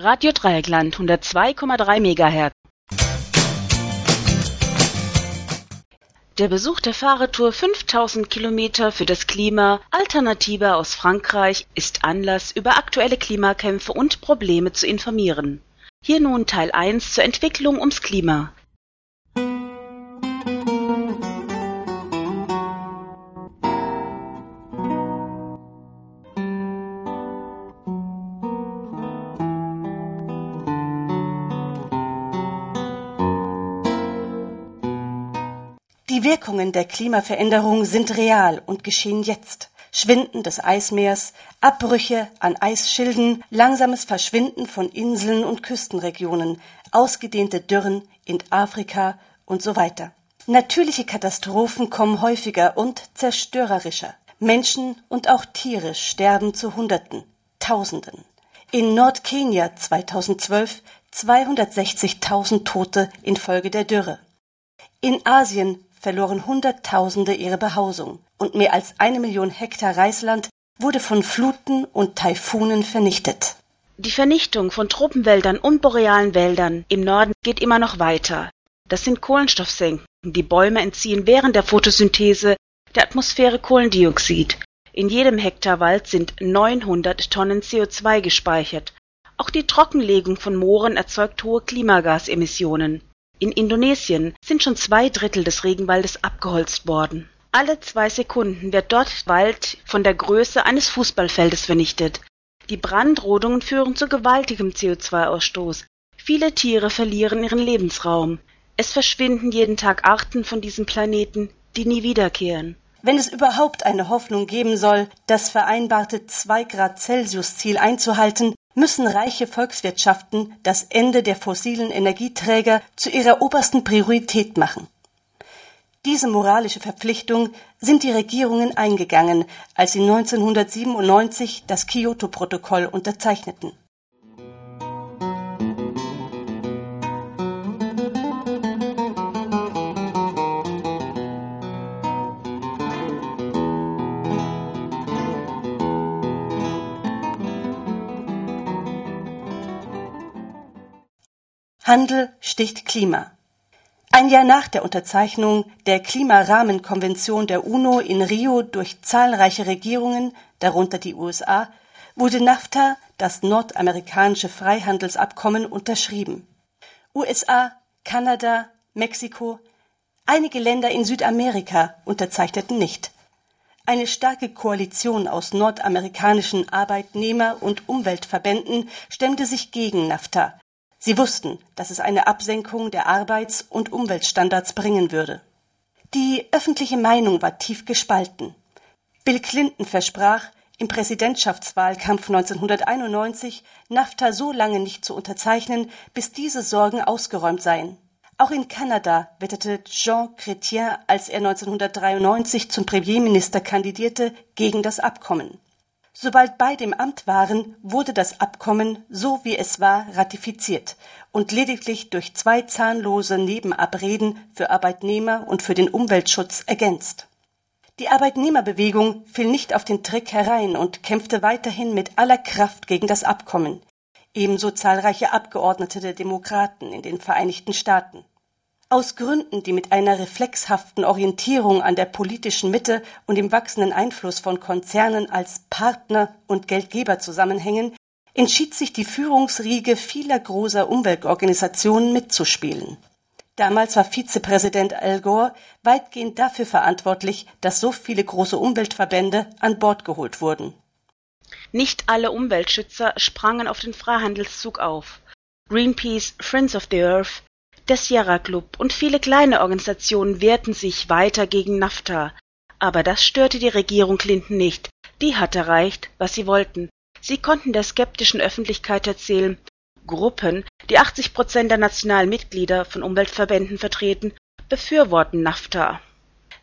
Radio Dreieckland 102,3 MHz. Der Besuch der Fahrradtour 5000 Kilometer für das Klima Alternative aus Frankreich ist Anlass, über aktuelle Klimakämpfe und Probleme zu informieren. Hier nun Teil 1 zur Entwicklung ums Klima. Wirkungen der Klimaveränderung sind real und geschehen jetzt. Schwinden des Eismeers, Abbrüche an Eisschilden, langsames Verschwinden von Inseln und Küstenregionen, ausgedehnte Dürren in Afrika und so weiter. Natürliche Katastrophen kommen häufiger und zerstörerischer. Menschen und auch Tiere sterben zu Hunderten, Tausenden. In Nordkenia 2012 260.000 Tote infolge der Dürre. In Asien verloren Hunderttausende ihre Behausung und mehr als eine Million Hektar Reisland wurde von Fluten und Taifunen vernichtet. Die Vernichtung von Tropenwäldern und borealen Wäldern im Norden geht immer noch weiter. Das sind Kohlenstoffsenken. Die Bäume entziehen während der Photosynthese der Atmosphäre Kohlendioxid. In jedem Hektar Wald sind 900 Tonnen CO2 gespeichert. Auch die Trockenlegung von Mooren erzeugt hohe Klimagasemissionen. In Indonesien sind schon zwei Drittel des Regenwaldes abgeholzt worden. Alle zwei Sekunden wird dort Wald von der Größe eines Fußballfeldes vernichtet. Die Brandrodungen führen zu gewaltigem CO2-Ausstoß. Viele Tiere verlieren ihren Lebensraum. Es verschwinden jeden Tag Arten von diesem Planeten, die nie wiederkehren. Wenn es überhaupt eine Hoffnung geben soll, das vereinbarte 2 Grad Celsius Ziel einzuhalten, müssen reiche Volkswirtschaften das Ende der fossilen Energieträger zu ihrer obersten Priorität machen. Diese moralische Verpflichtung sind die Regierungen eingegangen, als sie 1997 das Kyoto-Protokoll unterzeichneten. Handel sticht Klima. Ein Jahr nach der Unterzeichnung der Klimarahmenkonvention der UNO in Rio durch zahlreiche Regierungen, darunter die USA, wurde NAFTA, das nordamerikanische Freihandelsabkommen, unterschrieben. USA, Kanada, Mexiko, einige Länder in Südamerika unterzeichneten nicht. Eine starke Koalition aus nordamerikanischen Arbeitnehmer- und Umweltverbänden stemmte sich gegen NAFTA, Sie wussten, dass es eine Absenkung der Arbeits- und Umweltstandards bringen würde. Die öffentliche Meinung war tief gespalten. Bill Clinton versprach, im Präsidentschaftswahlkampf 1991 NAFTA so lange nicht zu unterzeichnen, bis diese Sorgen ausgeräumt seien. Auch in Kanada wettete Jean Chrétien, als er 1993 zum Premierminister kandidierte, gegen das Abkommen. Sobald beide im Amt waren, wurde das Abkommen, so wie es war, ratifiziert und lediglich durch zwei zahnlose Nebenabreden für Arbeitnehmer und für den Umweltschutz ergänzt. Die Arbeitnehmerbewegung fiel nicht auf den Trick herein und kämpfte weiterhin mit aller Kraft gegen das Abkommen, ebenso zahlreiche Abgeordnete der Demokraten in den Vereinigten Staaten. Aus Gründen, die mit einer reflexhaften Orientierung an der politischen Mitte und dem wachsenden Einfluss von Konzernen als Partner und Geldgeber zusammenhängen, entschied sich die Führungsriege vieler großer Umweltorganisationen mitzuspielen. Damals war Vizepräsident Al Gore weitgehend dafür verantwortlich, dass so viele große Umweltverbände an Bord geholt wurden. Nicht alle Umweltschützer sprangen auf den Freihandelszug auf. Greenpeace, Friends of the Earth, der Sierra Club und viele kleine Organisationen wehrten sich weiter gegen NAFTA, aber das störte die Regierung Clinton nicht, die hatte erreicht, was sie wollten. Sie konnten der skeptischen Öffentlichkeit erzählen, Gruppen, die 80 Prozent der nationalen Mitglieder von Umweltverbänden vertreten, befürworten NAFTA.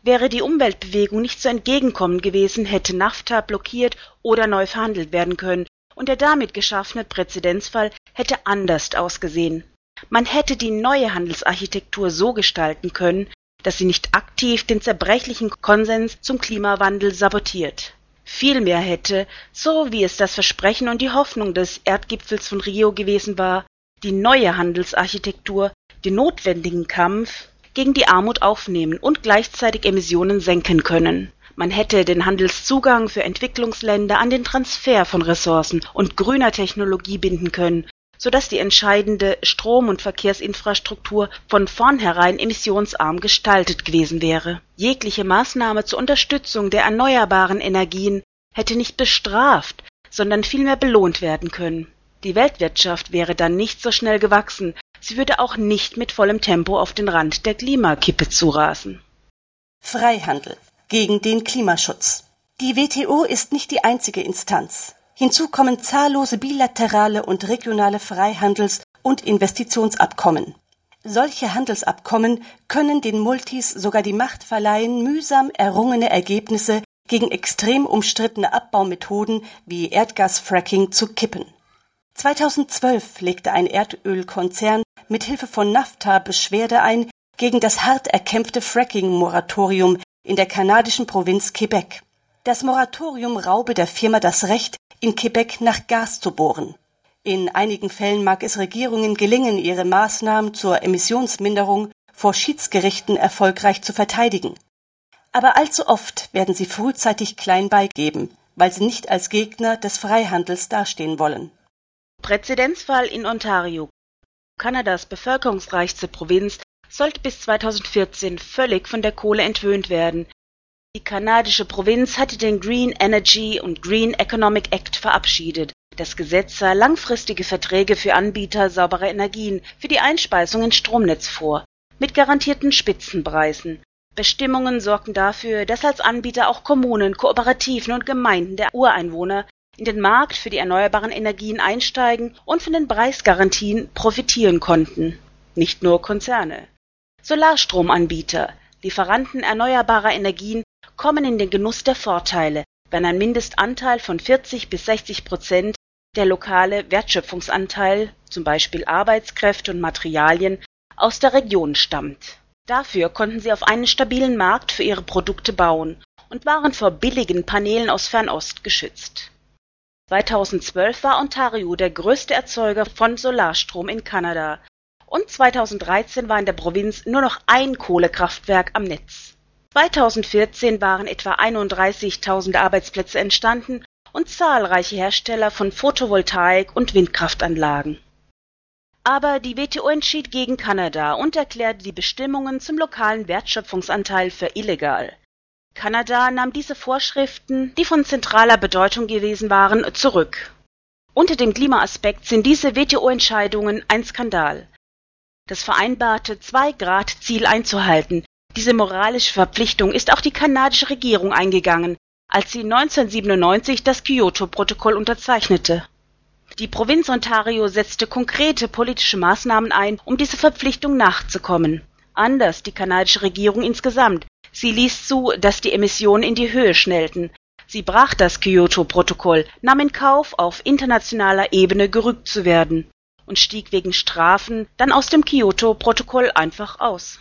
Wäre die Umweltbewegung nicht so entgegenkommend gewesen, hätte NAFTA blockiert oder neu verhandelt werden können, und der damit geschaffene Präzedenzfall hätte anders ausgesehen. Man hätte die neue Handelsarchitektur so gestalten können, dass sie nicht aktiv den zerbrechlichen Konsens zum Klimawandel sabotiert. Vielmehr hätte, so wie es das Versprechen und die Hoffnung des Erdgipfels von Rio gewesen war, die neue Handelsarchitektur den notwendigen Kampf gegen die Armut aufnehmen und gleichzeitig Emissionen senken können. Man hätte den Handelszugang für Entwicklungsländer an den Transfer von Ressourcen und grüner Technologie binden können, so dass die entscheidende Strom- und Verkehrsinfrastruktur von vornherein emissionsarm gestaltet gewesen wäre. Jegliche Maßnahme zur Unterstützung der erneuerbaren Energien hätte nicht bestraft, sondern vielmehr belohnt werden können. Die Weltwirtschaft wäre dann nicht so schnell gewachsen, sie würde auch nicht mit vollem Tempo auf den Rand der Klimakippe zurasen. Freihandel gegen den Klimaschutz. Die WTO ist nicht die einzige Instanz. Hinzu kommen zahllose bilaterale und regionale Freihandels- und Investitionsabkommen. Solche Handelsabkommen können den Multis sogar die Macht verleihen, mühsam errungene Ergebnisse gegen extrem umstrittene Abbaumethoden wie Erdgasfracking zu kippen. 2012 legte ein Erdölkonzern mit Hilfe von NAFTA Beschwerde ein gegen das hart erkämpfte Fracking-Moratorium in der kanadischen Provinz Quebec. Das Moratorium raube der Firma das Recht, in Quebec nach Gas zu bohren. In einigen Fällen mag es Regierungen gelingen, ihre Maßnahmen zur Emissionsminderung vor Schiedsgerichten erfolgreich zu verteidigen. Aber allzu oft werden sie frühzeitig klein beigeben, weil sie nicht als Gegner des Freihandels dastehen wollen. Präzedenzfall in Ontario. Kanadas bevölkerungsreichste Provinz sollte bis 2014 völlig von der Kohle entwöhnt werden, die kanadische Provinz hatte den Green Energy und Green Economic Act verabschiedet. Das Gesetz sah langfristige Verträge für Anbieter sauberer Energien für die Einspeisung ins Stromnetz vor, mit garantierten Spitzenpreisen. Bestimmungen sorgten dafür, dass als Anbieter auch Kommunen, Kooperativen und Gemeinden der Ureinwohner in den Markt für die erneuerbaren Energien einsteigen und von den Preisgarantien profitieren konnten. Nicht nur Konzerne. Solarstromanbieter, Lieferanten erneuerbarer Energien kommen in den Genuss der Vorteile, wenn ein Mindestanteil von 40 bis 60 Prozent der lokale Wertschöpfungsanteil, zum Beispiel Arbeitskräfte und Materialien, aus der Region stammt. Dafür konnten sie auf einen stabilen Markt für ihre Produkte bauen und waren vor billigen Paneelen aus Fernost geschützt. 2012 war Ontario der größte Erzeuger von Solarstrom in Kanada und 2013 war in der Provinz nur noch ein Kohlekraftwerk am Netz. 2014 waren etwa 31.000 Arbeitsplätze entstanden und zahlreiche Hersteller von Photovoltaik- und Windkraftanlagen. Aber die WTO entschied gegen Kanada und erklärte die Bestimmungen zum lokalen Wertschöpfungsanteil für illegal. Kanada nahm diese Vorschriften, die von zentraler Bedeutung gewesen waren, zurück. Unter dem Klimaaspekt sind diese WTO-Entscheidungen ein Skandal. Das vereinbarte Zwei-Grad-Ziel einzuhalten, diese moralische Verpflichtung ist auch die kanadische Regierung eingegangen, als sie 1997 das Kyoto-Protokoll unterzeichnete. Die Provinz Ontario setzte konkrete politische Maßnahmen ein, um dieser Verpflichtung nachzukommen. Anders die kanadische Regierung insgesamt. Sie ließ zu, dass die Emissionen in die Höhe schnellten. Sie brach das Kyoto-Protokoll, nahm in Kauf, auf internationaler Ebene gerügt zu werden und stieg wegen Strafen dann aus dem Kyoto-Protokoll einfach aus.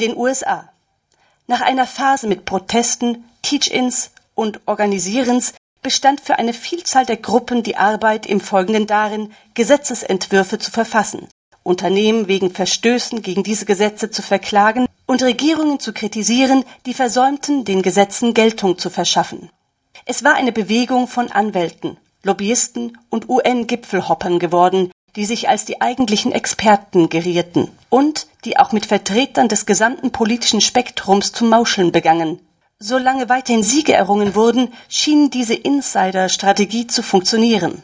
Den USA. Nach einer Phase mit Protesten, Teach-ins und Organisierens bestand für eine Vielzahl der Gruppen die Arbeit im Folgenden darin, Gesetzesentwürfe zu verfassen, Unternehmen wegen Verstößen gegen diese Gesetze zu verklagen und Regierungen zu kritisieren, die versäumten, den Gesetzen Geltung zu verschaffen. Es war eine Bewegung von Anwälten, Lobbyisten und UN-Gipfelhoppern geworden, die sich als die eigentlichen Experten gerierten und die auch mit Vertretern des gesamten politischen Spektrums zu mauscheln begangen. Solange weiterhin Siege errungen wurden, schien diese Insider-Strategie zu funktionieren.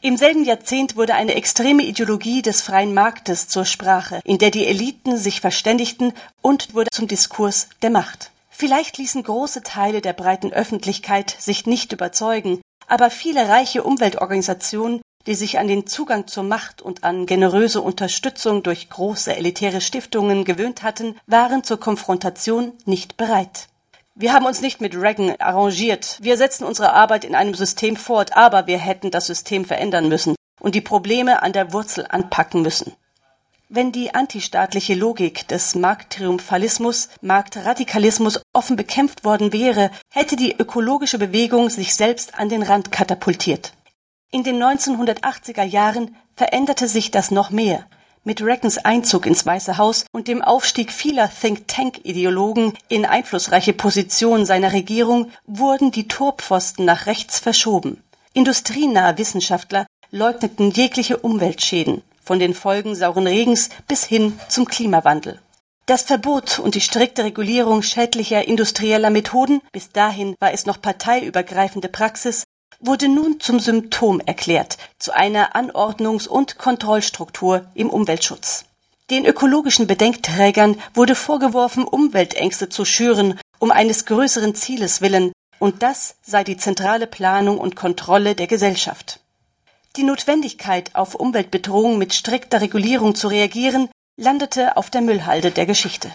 Im selben Jahrzehnt wurde eine extreme Ideologie des freien Marktes zur Sprache, in der die Eliten sich verständigten und wurde zum Diskurs der Macht. Vielleicht ließen große Teile der breiten Öffentlichkeit sich nicht überzeugen, aber viele reiche Umweltorganisationen, die sich an den Zugang zur Macht und an generöse Unterstützung durch große elitäre Stiftungen gewöhnt hatten, waren zur Konfrontation nicht bereit. Wir haben uns nicht mit Reagan arrangiert. Wir setzen unsere Arbeit in einem System fort, aber wir hätten das System verändern müssen und die Probleme an der Wurzel anpacken müssen. Wenn die antistaatliche Logik des Markttriumphalismus, Marktradikalismus offen bekämpft worden wäre, hätte die ökologische Bewegung sich selbst an den Rand katapultiert. In den 1980er Jahren veränderte sich das noch mehr. Mit Reagans Einzug ins Weiße Haus und dem Aufstieg vieler Think-Tank-Ideologen in einflussreiche Positionen seiner Regierung wurden die Torpfosten nach rechts verschoben. Industrienahe Wissenschaftler leugneten jegliche Umweltschäden, von den Folgen sauren Regens bis hin zum Klimawandel. Das Verbot und die strikte Regulierung schädlicher industrieller Methoden, bis dahin war es noch parteiübergreifende Praxis, wurde nun zum Symptom erklärt, zu einer Anordnungs- und Kontrollstruktur im Umweltschutz. Den ökologischen Bedenkträgern wurde vorgeworfen, Umweltängste zu schüren, um eines größeren Zieles willen, und das sei die zentrale Planung und Kontrolle der Gesellschaft. Die Notwendigkeit, auf Umweltbedrohungen mit strikter Regulierung zu reagieren, landete auf der Müllhalde der Geschichte.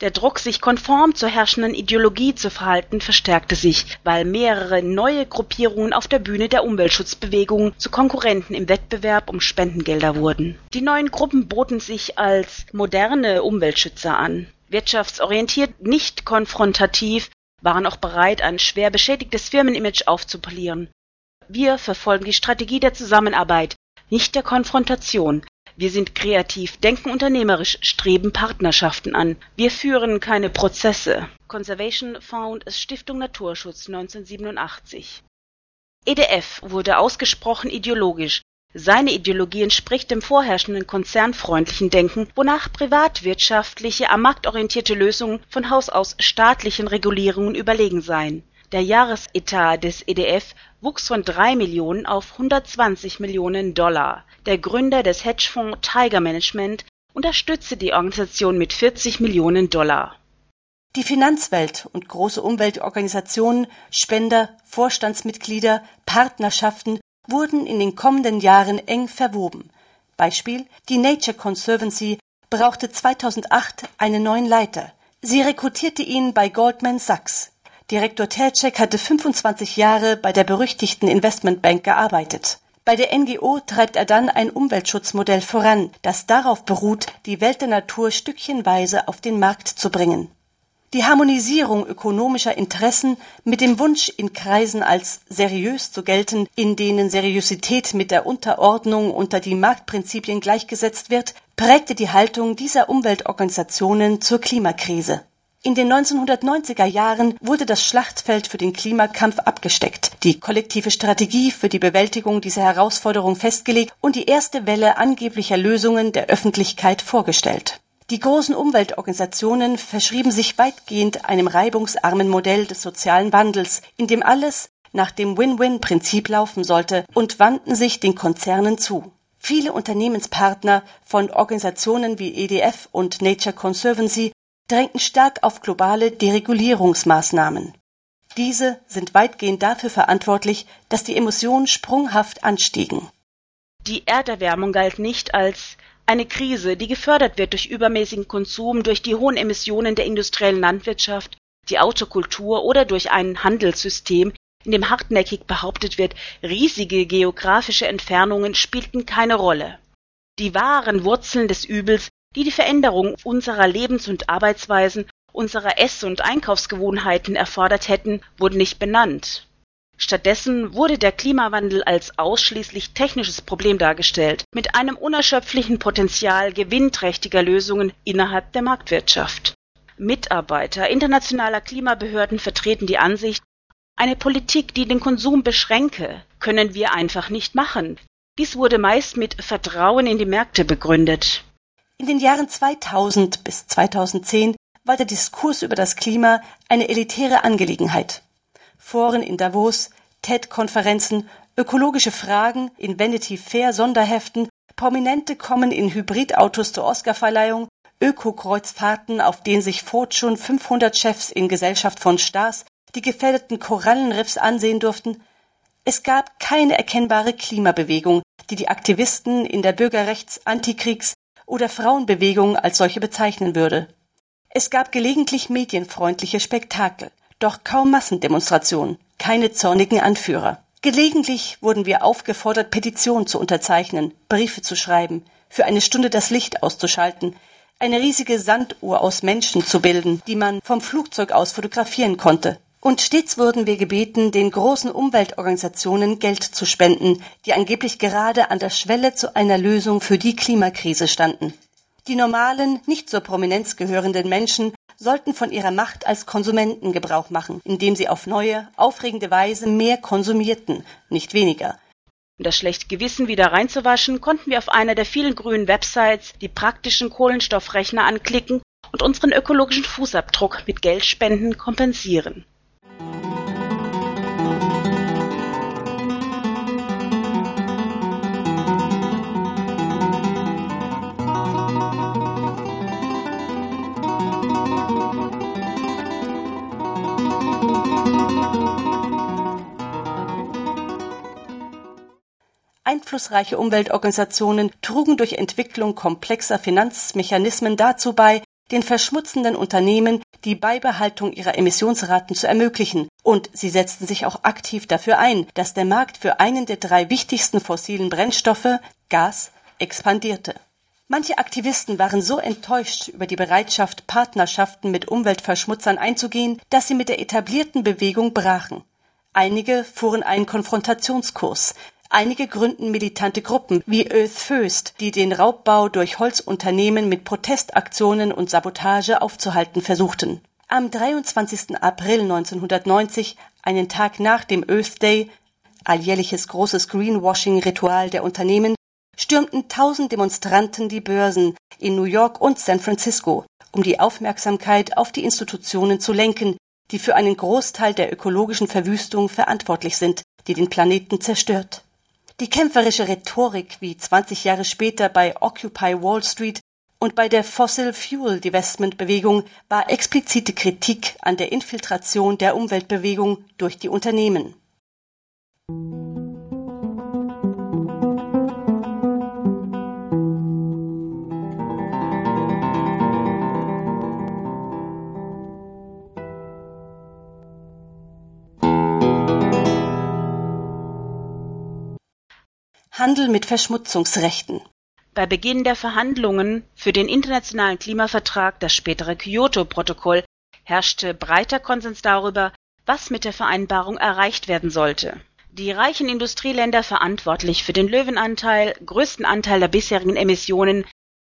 Der Druck, sich konform zur herrschenden Ideologie zu verhalten, verstärkte sich, weil mehrere neue Gruppierungen auf der Bühne der Umweltschutzbewegung zu Konkurrenten im Wettbewerb um Spendengelder wurden. Die neuen Gruppen boten sich als moderne Umweltschützer an. Wirtschaftsorientiert, nicht konfrontativ, waren auch bereit, ein schwer beschädigtes Firmenimage aufzupolieren. Wir verfolgen die Strategie der Zusammenarbeit, nicht der Konfrontation, wir sind kreativ, denken unternehmerisch, streben Partnerschaften an. Wir führen keine Prozesse. Conservation Found Stiftung Naturschutz 1987. EDF wurde ausgesprochen ideologisch. Seine Ideologie entspricht dem vorherrschenden konzernfreundlichen Denken, wonach privatwirtschaftliche, am Markt orientierte Lösungen von Haus aus staatlichen Regulierungen überlegen seien. Der Jahresetat des EDF wuchs von drei Millionen auf 120 Millionen Dollar. Der Gründer des Hedgefonds Tiger Management unterstützte die Organisation mit 40 Millionen Dollar. Die Finanzwelt und große Umweltorganisationen, Spender, Vorstandsmitglieder, Partnerschaften wurden in den kommenden Jahren eng verwoben. Beispiel die Nature Conservancy brauchte 2008 einen neuen Leiter. Sie rekrutierte ihn bei Goldman Sachs. Direktor Tercek hatte 25 Jahre bei der berüchtigten Investmentbank gearbeitet. Bei der NGO treibt er dann ein Umweltschutzmodell voran, das darauf beruht, die Welt der Natur stückchenweise auf den Markt zu bringen. Die Harmonisierung ökonomischer Interessen mit dem Wunsch, in Kreisen als seriös zu gelten, in denen Seriosität mit der Unterordnung unter die Marktprinzipien gleichgesetzt wird, prägte die Haltung dieser Umweltorganisationen zur Klimakrise. In den 1990er Jahren wurde das Schlachtfeld für den Klimakampf abgesteckt, die kollektive Strategie für die Bewältigung dieser Herausforderung festgelegt und die erste Welle angeblicher Lösungen der Öffentlichkeit vorgestellt. Die großen Umweltorganisationen verschrieben sich weitgehend einem reibungsarmen Modell des sozialen Wandels, in dem alles nach dem Win-Win-Prinzip laufen sollte und wandten sich den Konzernen zu. Viele Unternehmenspartner von Organisationen wie EDF und Nature Conservancy drängten stark auf globale Deregulierungsmaßnahmen. Diese sind weitgehend dafür verantwortlich, dass die Emissionen sprunghaft anstiegen. Die Erderwärmung galt nicht als eine Krise, die gefördert wird durch übermäßigen Konsum, durch die hohen Emissionen der industriellen Landwirtschaft, die Autokultur oder durch ein Handelssystem, in dem hartnäckig behauptet wird, riesige geografische Entfernungen spielten keine Rolle. Die wahren Wurzeln des Übels die die Veränderung unserer Lebens- und Arbeitsweisen, unserer Ess- und Einkaufsgewohnheiten erfordert hätten, wurden nicht benannt. Stattdessen wurde der Klimawandel als ausschließlich technisches Problem dargestellt, mit einem unerschöpflichen Potenzial gewinnträchtiger Lösungen innerhalb der Marktwirtschaft. Mitarbeiter internationaler Klimabehörden vertreten die Ansicht, eine Politik, die den Konsum beschränke, können wir einfach nicht machen. Dies wurde meist mit Vertrauen in die Märkte begründet. In den Jahren 2000 bis 2010 war der Diskurs über das Klima eine elitäre Angelegenheit. Foren in Davos, TED-Konferenzen, ökologische Fragen in Vanity Fair Sonderheften, Prominente kommen in Hybridautos zur Oscarverleihung, Öko-Kreuzfahrten, auf denen sich Fortune 500 Chefs in Gesellschaft von Stars die gefährdeten Korallenriffs ansehen durften. Es gab keine erkennbare Klimabewegung, die die Aktivisten in der Bürgerrechts-, Antikriegs- oder Frauenbewegung als solche bezeichnen würde. Es gab gelegentlich medienfreundliche Spektakel, doch kaum Massendemonstrationen, keine zornigen Anführer. Gelegentlich wurden wir aufgefordert, Petitionen zu unterzeichnen, Briefe zu schreiben, für eine Stunde das Licht auszuschalten, eine riesige Sanduhr aus Menschen zu bilden, die man vom Flugzeug aus fotografieren konnte. Und stets wurden wir gebeten, den großen Umweltorganisationen Geld zu spenden, die angeblich gerade an der Schwelle zu einer Lösung für die Klimakrise standen. Die normalen, nicht zur Prominenz gehörenden Menschen sollten von ihrer Macht als Konsumenten Gebrauch machen, indem sie auf neue, aufregende Weise mehr konsumierten, nicht weniger. Um das schlechte Gewissen wieder reinzuwaschen, konnten wir auf einer der vielen grünen Websites die praktischen Kohlenstoffrechner anklicken und unseren ökologischen Fußabdruck mit Geldspenden kompensieren. Einflussreiche Umweltorganisationen trugen durch Entwicklung komplexer Finanzmechanismen dazu bei, den verschmutzenden Unternehmen die Beibehaltung ihrer Emissionsraten zu ermöglichen, und sie setzten sich auch aktiv dafür ein, dass der Markt für einen der drei wichtigsten fossilen Brennstoffe, Gas, expandierte. Manche Aktivisten waren so enttäuscht über die Bereitschaft, Partnerschaften mit Umweltverschmutzern einzugehen, dass sie mit der etablierten Bewegung brachen. Einige fuhren einen Konfrontationskurs, Einige gründen militante Gruppen wie Earth First, die den Raubbau durch Holzunternehmen mit Protestaktionen und Sabotage aufzuhalten versuchten. Am 23. April 1990, einen Tag nach dem Earth Day, alljährliches großes Greenwashing-Ritual der Unternehmen, stürmten tausend Demonstranten die Börsen in New York und San Francisco, um die Aufmerksamkeit auf die Institutionen zu lenken, die für einen Großteil der ökologischen Verwüstung verantwortlich sind, die den Planeten zerstört. Die kämpferische Rhetorik wie 20 Jahre später bei Occupy Wall Street und bei der Fossil Fuel Divestment Bewegung war explizite Kritik an der Infiltration der Umweltbewegung durch die Unternehmen. Handel mit Verschmutzungsrechten. Bei Beginn der Verhandlungen für den internationalen Klimavertrag, das spätere Kyoto-Protokoll, herrschte breiter Konsens darüber, was mit der Vereinbarung erreicht werden sollte. Die reichen Industrieländer verantwortlich für den Löwenanteil, größten Anteil der bisherigen Emissionen,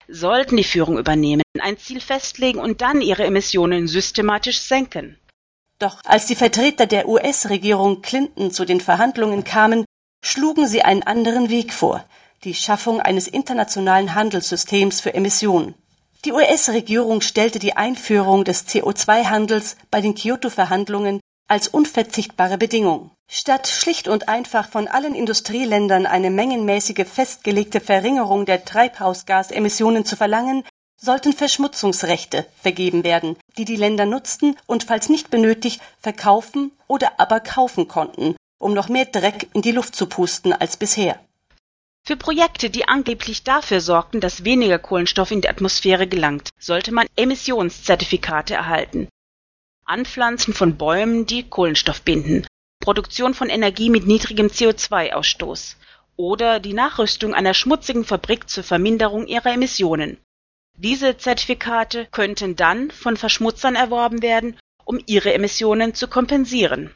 sollten die Führung übernehmen, ein Ziel festlegen und dann ihre Emissionen systematisch senken. Doch als die Vertreter der US-Regierung Clinton zu den Verhandlungen kamen, schlugen sie einen anderen Weg vor, die Schaffung eines internationalen Handelssystems für Emissionen. Die US-Regierung stellte die Einführung des CO2-Handels bei den Kyoto-Verhandlungen als unverzichtbare Bedingung. Statt schlicht und einfach von allen Industrieländern eine mengenmäßige festgelegte Verringerung der Treibhausgasemissionen zu verlangen, sollten Verschmutzungsrechte vergeben werden, die die Länder nutzten und falls nicht benötigt verkaufen oder aber kaufen konnten, um noch mehr Dreck in die Luft zu pusten als bisher. Für Projekte, die angeblich dafür sorgten, dass weniger Kohlenstoff in die Atmosphäre gelangt, sollte man Emissionszertifikate erhalten. Anpflanzen von Bäumen, die Kohlenstoff binden, Produktion von Energie mit niedrigem CO2-Ausstoß oder die Nachrüstung einer schmutzigen Fabrik zur Verminderung ihrer Emissionen. Diese Zertifikate könnten dann von Verschmutzern erworben werden, um ihre Emissionen zu kompensieren.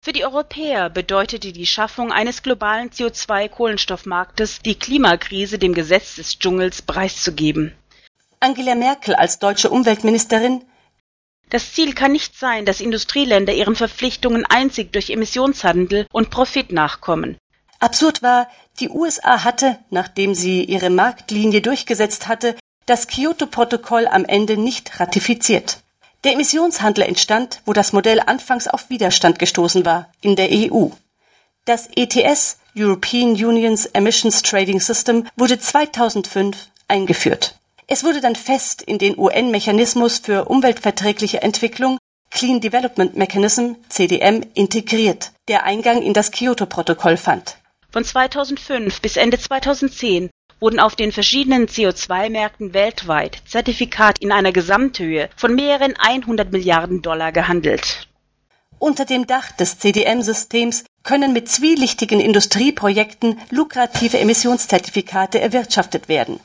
Für die Europäer bedeutete die Schaffung eines globalen CO2-Kohlenstoffmarktes, die Klimakrise dem Gesetz des Dschungels preiszugeben. Angela Merkel als deutsche Umweltministerin Das Ziel kann nicht sein, dass Industrieländer ihren Verpflichtungen einzig durch Emissionshandel und Profit nachkommen. Absurd war, die USA hatte, nachdem sie ihre Marktlinie durchgesetzt hatte, das Kyoto-Protokoll am Ende nicht ratifiziert. Der Emissionshandel entstand, wo das Modell anfangs auf Widerstand gestoßen war, in der EU. Das ETS European Union's Emissions Trading System wurde 2005 eingeführt. Es wurde dann fest in den UN-Mechanismus für umweltverträgliche Entwicklung Clean Development Mechanism CDM integriert, der Eingang in das Kyoto-Protokoll fand. Von 2005 bis Ende 2010 wurden auf den verschiedenen CO2-Märkten weltweit Zertifikate in einer Gesamthöhe von mehreren 100 Milliarden Dollar gehandelt. Unter dem Dach des CDM-Systems können mit zwielichtigen Industrieprojekten lukrative Emissionszertifikate erwirtschaftet werden.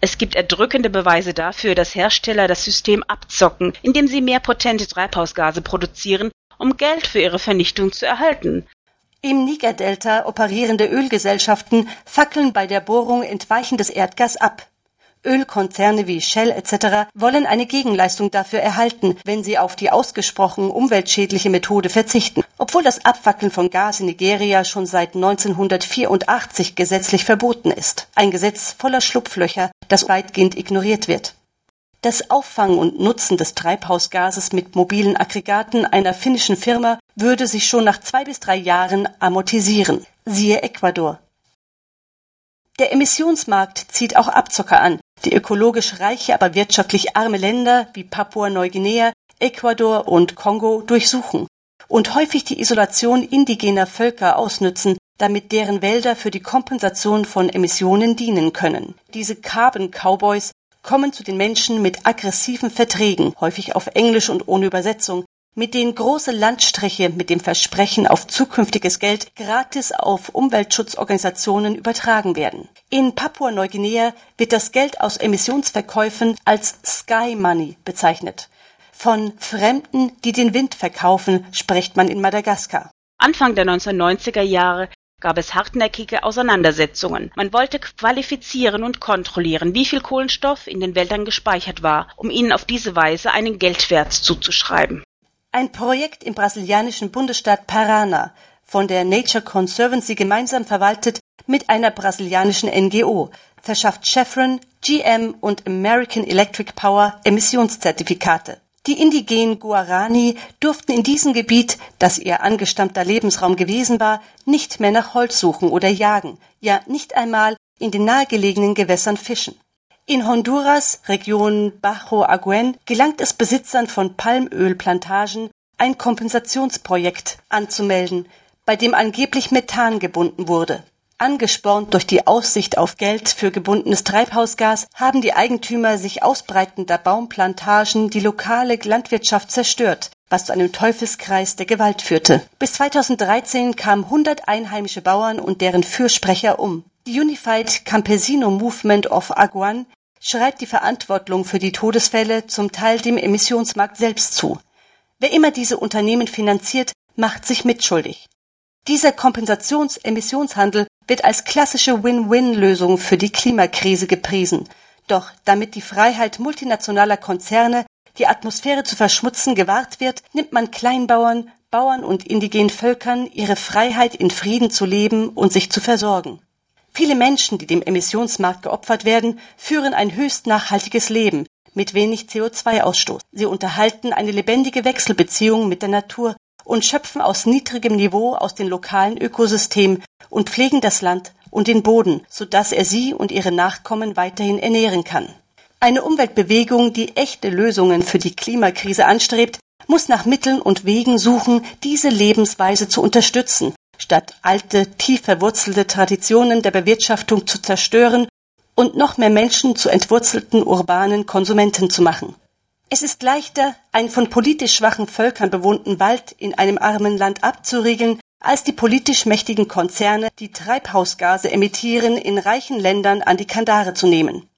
Es gibt erdrückende Beweise dafür, dass Hersteller das System abzocken, indem sie mehr potente Treibhausgase produzieren, um Geld für ihre Vernichtung zu erhalten. Im Niger-Delta operierende Ölgesellschaften fackeln bei der Bohrung entweichendes Erdgas ab. Ölkonzerne wie Shell etc. wollen eine Gegenleistung dafür erhalten, wenn sie auf die ausgesprochen umweltschädliche Methode verzichten, obwohl das Abfackeln von Gas in Nigeria schon seit 1984 gesetzlich verboten ist. Ein Gesetz voller Schlupflöcher, das weitgehend ignoriert wird. Das Auffangen und Nutzen des Treibhausgases mit mobilen Aggregaten einer finnischen Firma würde sich schon nach zwei bis drei Jahren amortisieren. Siehe Ecuador. Der Emissionsmarkt zieht auch Abzocker an, die ökologisch reiche, aber wirtschaftlich arme Länder wie Papua-Neuguinea, Ecuador und Kongo durchsuchen und häufig die Isolation indigener Völker ausnützen, damit deren Wälder für die Kompensation von Emissionen dienen können. Diese Carbon Cowboys kommen zu den Menschen mit aggressiven Verträgen, häufig auf Englisch und ohne Übersetzung, mit denen große Landstriche mit dem Versprechen auf zukünftiges Geld gratis auf Umweltschutzorganisationen übertragen werden. In Papua-Neuguinea wird das Geld aus Emissionsverkäufen als Sky Money bezeichnet. Von Fremden, die den Wind verkaufen, spricht man in Madagaskar. Anfang der 1990er Jahre gab es hartnäckige Auseinandersetzungen. Man wollte qualifizieren und kontrollieren, wie viel Kohlenstoff in den Wäldern gespeichert war, um ihnen auf diese Weise einen Geldwert zuzuschreiben. Ein Projekt im brasilianischen Bundesstaat Paraná, von der Nature Conservancy gemeinsam verwaltet mit einer brasilianischen NGO, verschafft Chevron, GM und American Electric Power Emissionszertifikate. Die indigenen Guarani durften in diesem Gebiet, das ihr angestammter Lebensraum gewesen war, nicht mehr nach Holz suchen oder jagen, ja nicht einmal in den nahegelegenen Gewässern fischen. In Honduras, Region Bajo Aguen, gelangt es Besitzern von Palmölplantagen, ein Kompensationsprojekt anzumelden, bei dem angeblich Methan gebunden wurde. Angespornt durch die Aussicht auf Geld für gebundenes Treibhausgas haben die Eigentümer sich ausbreitender Baumplantagen die lokale Landwirtschaft zerstört, was zu einem Teufelskreis der Gewalt führte. Bis 2013 kamen 100 einheimische Bauern und deren Fürsprecher um. Die Unified Campesino Movement of Aguan schreibt die Verantwortung für die Todesfälle zum Teil dem Emissionsmarkt selbst zu. Wer immer diese Unternehmen finanziert, macht sich mitschuldig. Dieser Kompensations-Emissionshandel wird als klassische Win-Win-Lösung für die Klimakrise gepriesen. Doch damit die Freiheit multinationaler Konzerne, die Atmosphäre zu verschmutzen, gewahrt wird, nimmt man Kleinbauern, Bauern und indigenen Völkern ihre Freiheit in Frieden zu leben und sich zu versorgen. Viele Menschen, die dem Emissionsmarkt geopfert werden, führen ein höchst nachhaltiges Leben mit wenig CO2-Ausstoß. Sie unterhalten eine lebendige Wechselbeziehung mit der Natur und schöpfen aus niedrigem Niveau aus den lokalen Ökosystemen und pflegen das Land und den Boden, sodass er sie und ihre Nachkommen weiterhin ernähren kann. Eine Umweltbewegung, die echte Lösungen für die Klimakrise anstrebt, muss nach Mitteln und Wegen suchen, diese Lebensweise zu unterstützen statt alte, tief verwurzelte Traditionen der Bewirtschaftung zu zerstören und noch mehr Menschen zu entwurzelten urbanen Konsumenten zu machen. Es ist leichter, einen von politisch schwachen Völkern bewohnten Wald in einem armen Land abzuriegeln, als die politisch mächtigen Konzerne, die Treibhausgase emittieren, in reichen Ländern an die Kandare zu nehmen.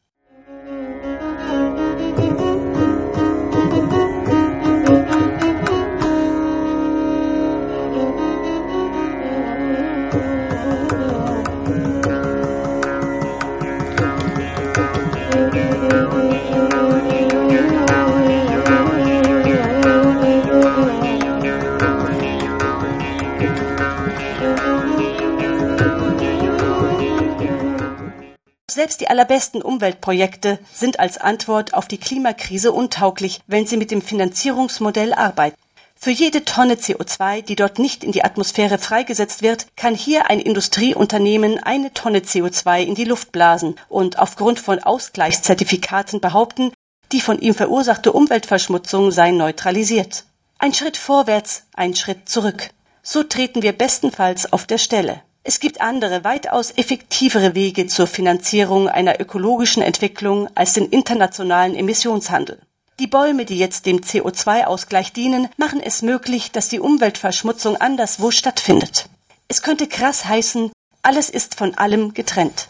Allerbesten Umweltprojekte sind als Antwort auf die Klimakrise untauglich, wenn sie mit dem Finanzierungsmodell arbeiten. Für jede Tonne CO2, die dort nicht in die Atmosphäre freigesetzt wird, kann hier ein Industrieunternehmen eine Tonne CO2 in die Luft blasen und aufgrund von Ausgleichszertifikaten behaupten, die von ihm verursachte Umweltverschmutzung sei neutralisiert. Ein Schritt vorwärts, ein Schritt zurück. So treten wir bestenfalls auf der Stelle. Es gibt andere, weitaus effektivere Wege zur Finanzierung einer ökologischen Entwicklung als den internationalen Emissionshandel. Die Bäume, die jetzt dem CO2-Ausgleich dienen, machen es möglich, dass die Umweltverschmutzung anderswo stattfindet. Es könnte krass heißen, alles ist von allem getrennt.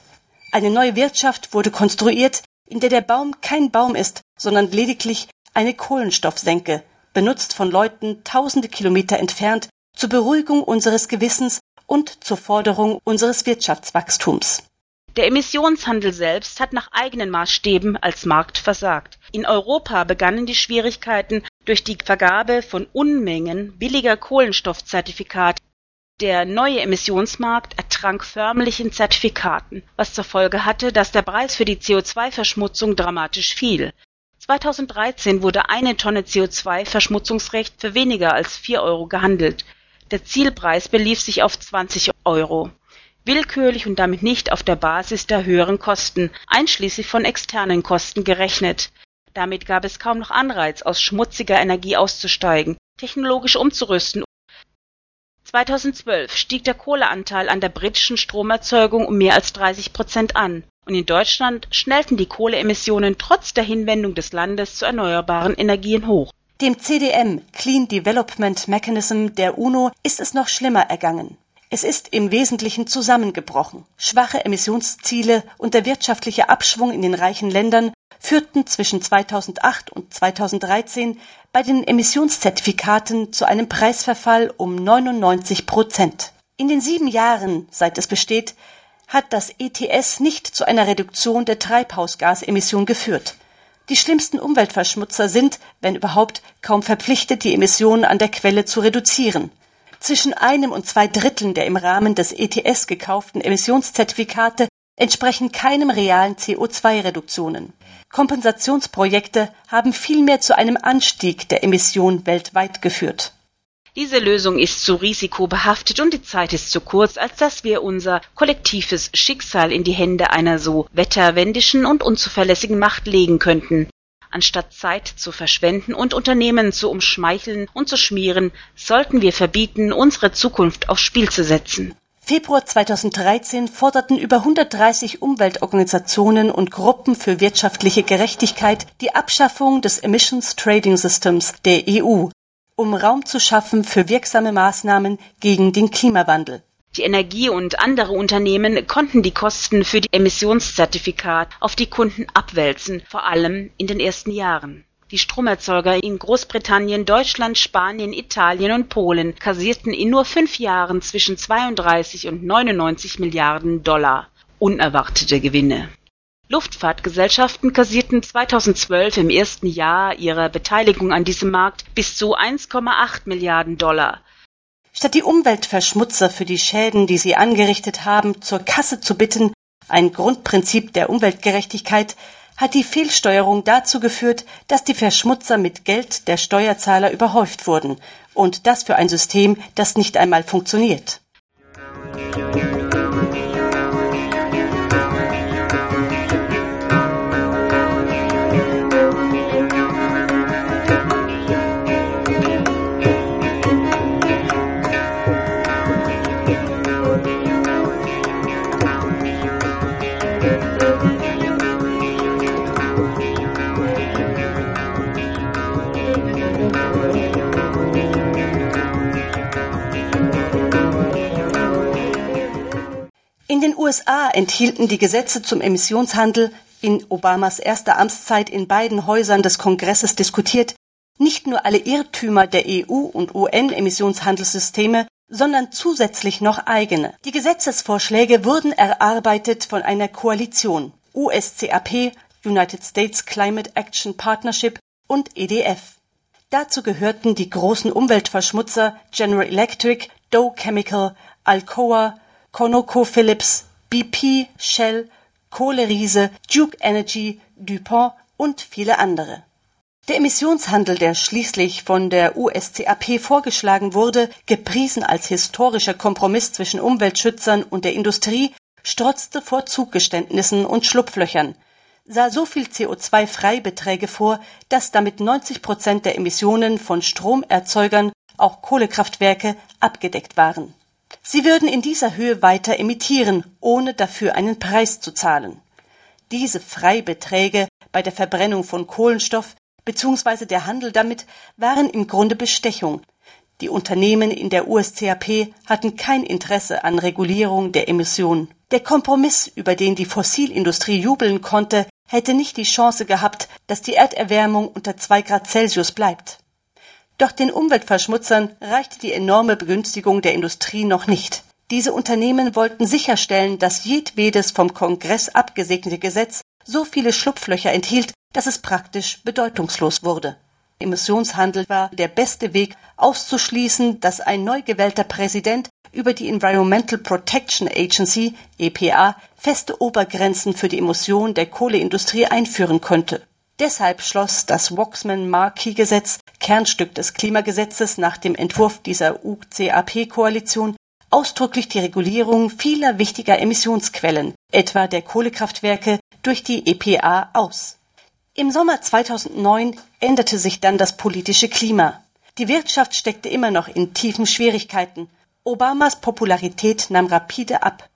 Eine neue Wirtschaft wurde konstruiert, in der der Baum kein Baum ist, sondern lediglich eine Kohlenstoffsenke, benutzt von Leuten tausende Kilometer entfernt zur Beruhigung unseres Gewissens und zur Forderung unseres Wirtschaftswachstums. Der Emissionshandel selbst hat nach eigenen Maßstäben als Markt versagt. In Europa begannen die Schwierigkeiten durch die Vergabe von Unmengen billiger Kohlenstoffzertifikate. Der neue Emissionsmarkt ertrank förmlich in Zertifikaten, was zur Folge hatte, dass der Preis für die CO2-Verschmutzung dramatisch fiel. 2013 wurde eine Tonne CO2-Verschmutzungsrecht für weniger als vier Euro gehandelt. Der Zielpreis belief sich auf 20 Euro. Willkürlich und damit nicht auf der Basis der höheren Kosten, einschließlich von externen Kosten gerechnet. Damit gab es kaum noch Anreiz, aus schmutziger Energie auszusteigen, technologisch umzurüsten. 2012 stieg der Kohleanteil an der britischen Stromerzeugung um mehr als 30 Prozent an und in Deutschland schnellten die Kohleemissionen trotz der Hinwendung des Landes zu erneuerbaren Energien hoch. Dem CDM Clean Development Mechanism der UNO ist es noch schlimmer ergangen. Es ist im Wesentlichen zusammengebrochen. Schwache Emissionsziele und der wirtschaftliche Abschwung in den reichen Ländern führten zwischen 2008 und 2013 bei den Emissionszertifikaten zu einem Preisverfall um 99 Prozent. In den sieben Jahren, seit es besteht, hat das ETS nicht zu einer Reduktion der Treibhausgasemission geführt. Die schlimmsten Umweltverschmutzer sind, wenn überhaupt, kaum verpflichtet, die Emissionen an der Quelle zu reduzieren. Zwischen einem und zwei Dritteln der im Rahmen des ETS gekauften Emissionszertifikate entsprechen keinem realen CO2-Reduktionen. Kompensationsprojekte haben vielmehr zu einem Anstieg der Emissionen weltweit geführt. Diese Lösung ist zu risikobehaftet und die Zeit ist zu kurz, als dass wir unser kollektives Schicksal in die Hände einer so wetterwendischen und unzuverlässigen Macht legen könnten. Anstatt Zeit zu verschwenden und Unternehmen zu umschmeicheln und zu schmieren, sollten wir verbieten, unsere Zukunft aufs Spiel zu setzen. Februar 2013 forderten über 130 Umweltorganisationen und Gruppen für wirtschaftliche Gerechtigkeit die Abschaffung des Emissions Trading Systems der EU um Raum zu schaffen für wirksame Maßnahmen gegen den Klimawandel. Die Energie- und andere Unternehmen konnten die Kosten für die Emissionszertifikate auf die Kunden abwälzen, vor allem in den ersten Jahren. Die Stromerzeuger in Großbritannien, Deutschland, Spanien, Italien und Polen kassierten in nur fünf Jahren zwischen 32 und 99 Milliarden Dollar unerwartete Gewinne. Luftfahrtgesellschaften kassierten 2012 im ersten Jahr ihrer Beteiligung an diesem Markt bis zu 1,8 Milliarden Dollar. Statt die Umweltverschmutzer für die Schäden, die sie angerichtet haben, zur Kasse zu bitten, ein Grundprinzip der Umweltgerechtigkeit, hat die Fehlsteuerung dazu geführt, dass die Verschmutzer mit Geld der Steuerzahler überhäuft wurden, und das für ein System, das nicht einmal funktioniert. In den USA enthielten die Gesetze zum Emissionshandel, in Obamas erster Amtszeit in beiden Häusern des Kongresses diskutiert, nicht nur alle Irrtümer der EU und UN-Emissionshandelssysteme, sondern zusätzlich noch eigene. Die Gesetzesvorschläge wurden erarbeitet von einer Koalition USCAP, United States Climate Action Partnership und EDF. Dazu gehörten die großen Umweltverschmutzer General Electric, Dow Chemical, Alcoa, ConocoPhillips, BP, Shell, Kohleriese, Duke Energy, DuPont und viele andere. Der Emissionshandel, der schließlich von der USCAP vorgeschlagen wurde, gepriesen als historischer Kompromiss zwischen Umweltschützern und der Industrie, strotzte vor Zugeständnissen und Schlupflöchern, sah so viel CO2-Freibeträge vor, dass damit 90 Prozent der Emissionen von Stromerzeugern, auch Kohlekraftwerke, abgedeckt waren. Sie würden in dieser Höhe weiter emittieren, ohne dafür einen Preis zu zahlen. Diese Freibeträge bei der Verbrennung von Kohlenstoff bzw. der Handel damit waren im Grunde Bestechung. Die Unternehmen in der USCAP hatten kein Interesse an Regulierung der Emissionen. Der Kompromiss, über den die Fossilindustrie jubeln konnte, hätte nicht die Chance gehabt, dass die Erderwärmung unter zwei Grad Celsius bleibt. Doch den Umweltverschmutzern reichte die enorme Begünstigung der Industrie noch nicht. Diese Unternehmen wollten sicherstellen, dass jedwedes vom Kongress abgesegnete Gesetz so viele Schlupflöcher enthielt, dass es praktisch bedeutungslos wurde. Emissionshandel war der beste Weg, auszuschließen, dass ein neu gewählter Präsident über die Environmental Protection Agency EPA feste Obergrenzen für die Emission der Kohleindustrie einführen könnte. Deshalb schloss das Waxman-Markey-Gesetz, Kernstück des Klimagesetzes nach dem Entwurf dieser UCAP-Koalition, ausdrücklich die Regulierung vieler wichtiger Emissionsquellen, etwa der Kohlekraftwerke, durch die EPA aus. Im Sommer 2009 änderte sich dann das politische Klima. Die Wirtschaft steckte immer noch in tiefen Schwierigkeiten. Obamas Popularität nahm rapide ab.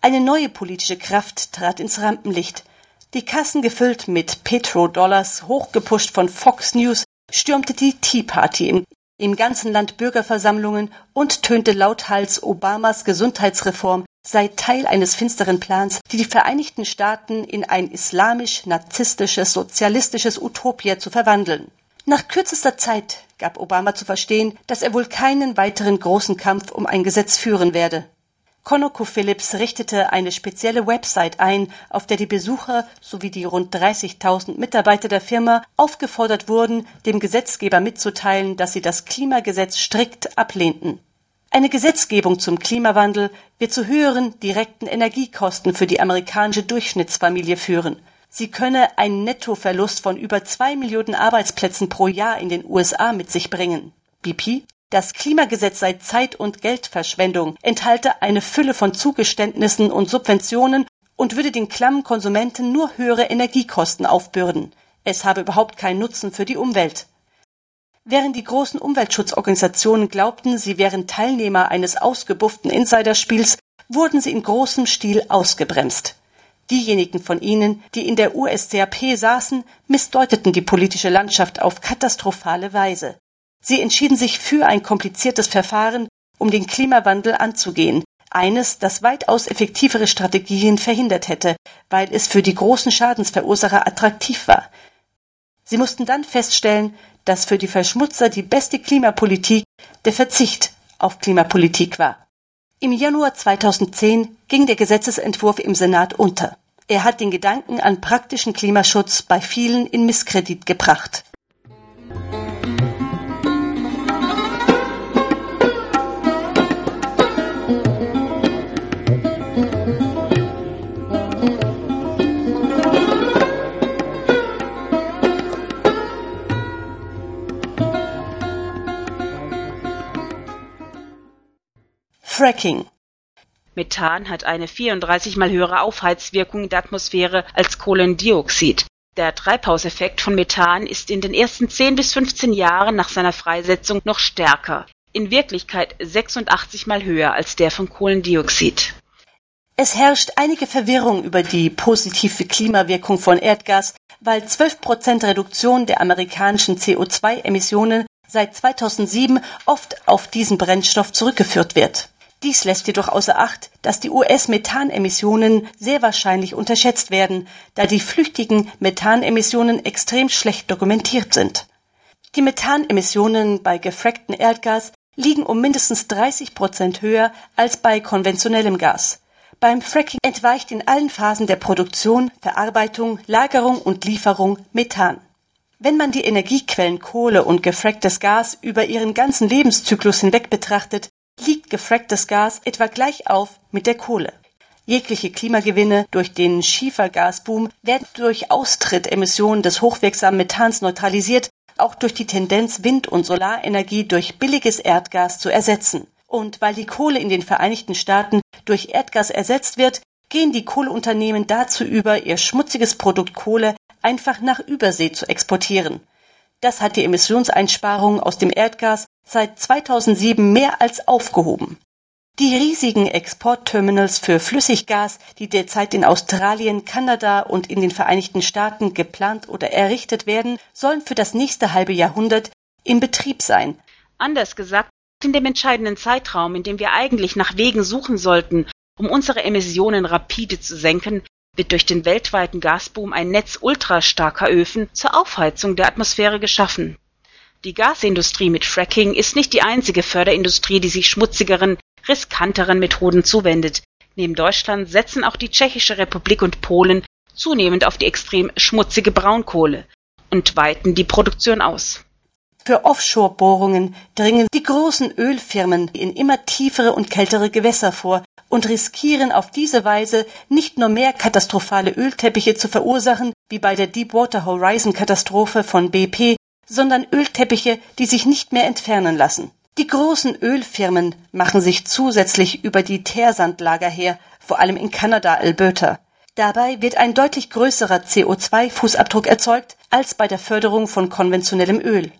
Eine neue politische Kraft trat ins Rampenlicht. Die Kassen gefüllt mit Petrodollars, hochgepusht von Fox News, stürmte die Tea Party im, im ganzen Land Bürgerversammlungen und tönte lauthals Obamas Gesundheitsreform sei Teil eines finsteren Plans, die die Vereinigten Staaten in ein islamisch-narzisstisches, sozialistisches Utopia zu verwandeln. Nach kürzester Zeit gab Obama zu verstehen, dass er wohl keinen weiteren großen Kampf um ein Gesetz führen werde. ConocoPhillips richtete eine spezielle Website ein, auf der die Besucher sowie die rund 30.000 Mitarbeiter der Firma aufgefordert wurden, dem Gesetzgeber mitzuteilen, dass sie das Klimagesetz strikt ablehnten. Eine Gesetzgebung zum Klimawandel wird zu höheren direkten Energiekosten für die amerikanische Durchschnittsfamilie führen. Sie könne einen Nettoverlust von über zwei Millionen Arbeitsplätzen pro Jahr in den USA mit sich bringen. BP das Klimagesetz sei Zeit- und Geldverschwendung, enthalte eine Fülle von Zugeständnissen und Subventionen und würde den klammen Konsumenten nur höhere Energiekosten aufbürden. Es habe überhaupt keinen Nutzen für die Umwelt. Während die großen Umweltschutzorganisationen glaubten, sie wären Teilnehmer eines ausgebufften Insiderspiels, wurden sie in großem Stil ausgebremst. Diejenigen von ihnen, die in der USCAP saßen, missdeuteten die politische Landschaft auf katastrophale Weise. Sie entschieden sich für ein kompliziertes Verfahren, um den Klimawandel anzugehen, eines, das weitaus effektivere Strategien verhindert hätte, weil es für die großen Schadensverursacher attraktiv war. Sie mussten dann feststellen, dass für die Verschmutzer die beste Klimapolitik der Verzicht auf Klimapolitik war. Im Januar 2010 ging der Gesetzesentwurf im Senat unter. Er hat den Gedanken an praktischen Klimaschutz bei vielen in Misskredit gebracht. Fracking Methan hat eine 34 mal höhere Aufheizwirkung in der Atmosphäre als Kohlendioxid. Der Treibhauseffekt von Methan ist in den ersten 10 bis 15 Jahren nach seiner Freisetzung noch stärker, in Wirklichkeit 86 mal höher als der von Kohlendioxid. Es herrscht einige Verwirrung über die positive Klimawirkung von Erdgas, weil 12 Prozent Reduktion der amerikanischen CO2-Emissionen seit 2007 oft auf diesen Brennstoff zurückgeführt wird. Dies lässt jedoch außer Acht, dass die US-Methanemissionen sehr wahrscheinlich unterschätzt werden, da die flüchtigen Methanemissionen extrem schlecht dokumentiert sind. Die Methanemissionen bei gefracktem Erdgas liegen um mindestens 30 Prozent höher als bei konventionellem Gas. Beim Fracking entweicht in allen Phasen der Produktion, Verarbeitung, Lagerung und Lieferung Methan. Wenn man die Energiequellen Kohle und gefracktes Gas über ihren ganzen Lebenszyklus hinweg betrachtet, liegt gefracktes Gas etwa gleich auf mit der Kohle. Jegliche Klimagewinne durch den Schiefergasboom werden durch Austrittemissionen des hochwirksamen Methans neutralisiert, auch durch die Tendenz, Wind- und Solarenergie durch billiges Erdgas zu ersetzen. Und weil die Kohle in den Vereinigten Staaten durch Erdgas ersetzt wird, gehen die Kohleunternehmen dazu über, ihr schmutziges Produkt Kohle einfach nach Übersee zu exportieren. Das hat die Emissionseinsparungen aus dem Erdgas seit 2007 mehr als aufgehoben. Die riesigen Exportterminals für Flüssiggas, die derzeit in Australien, Kanada und in den Vereinigten Staaten geplant oder errichtet werden, sollen für das nächste halbe Jahrhundert in Betrieb sein. Anders gesagt, in dem entscheidenden Zeitraum, in dem wir eigentlich nach Wegen suchen sollten, um unsere Emissionen rapide zu senken, wird durch den weltweiten Gasboom ein Netz ultrastarker Öfen zur Aufheizung der Atmosphäre geschaffen. Die Gasindustrie mit Fracking ist nicht die einzige Förderindustrie, die sich schmutzigeren, riskanteren Methoden zuwendet. Neben Deutschland setzen auch die Tschechische Republik und Polen zunehmend auf die extrem schmutzige Braunkohle und weiten die Produktion aus. Für Offshore-Bohrungen dringen die großen Ölfirmen in immer tiefere und kältere Gewässer vor und riskieren auf diese Weise nicht nur mehr katastrophale Ölteppiche zu verursachen, wie bei der Deepwater Horizon Katastrophe von BP, sondern Ölteppiche, die sich nicht mehr entfernen lassen. Die großen Ölfirmen machen sich zusätzlich über die Teersandlager her, vor allem in Kanada, Alberta. Dabei wird ein deutlich größerer CO2-Fußabdruck erzeugt als bei der Förderung von konventionellem Öl.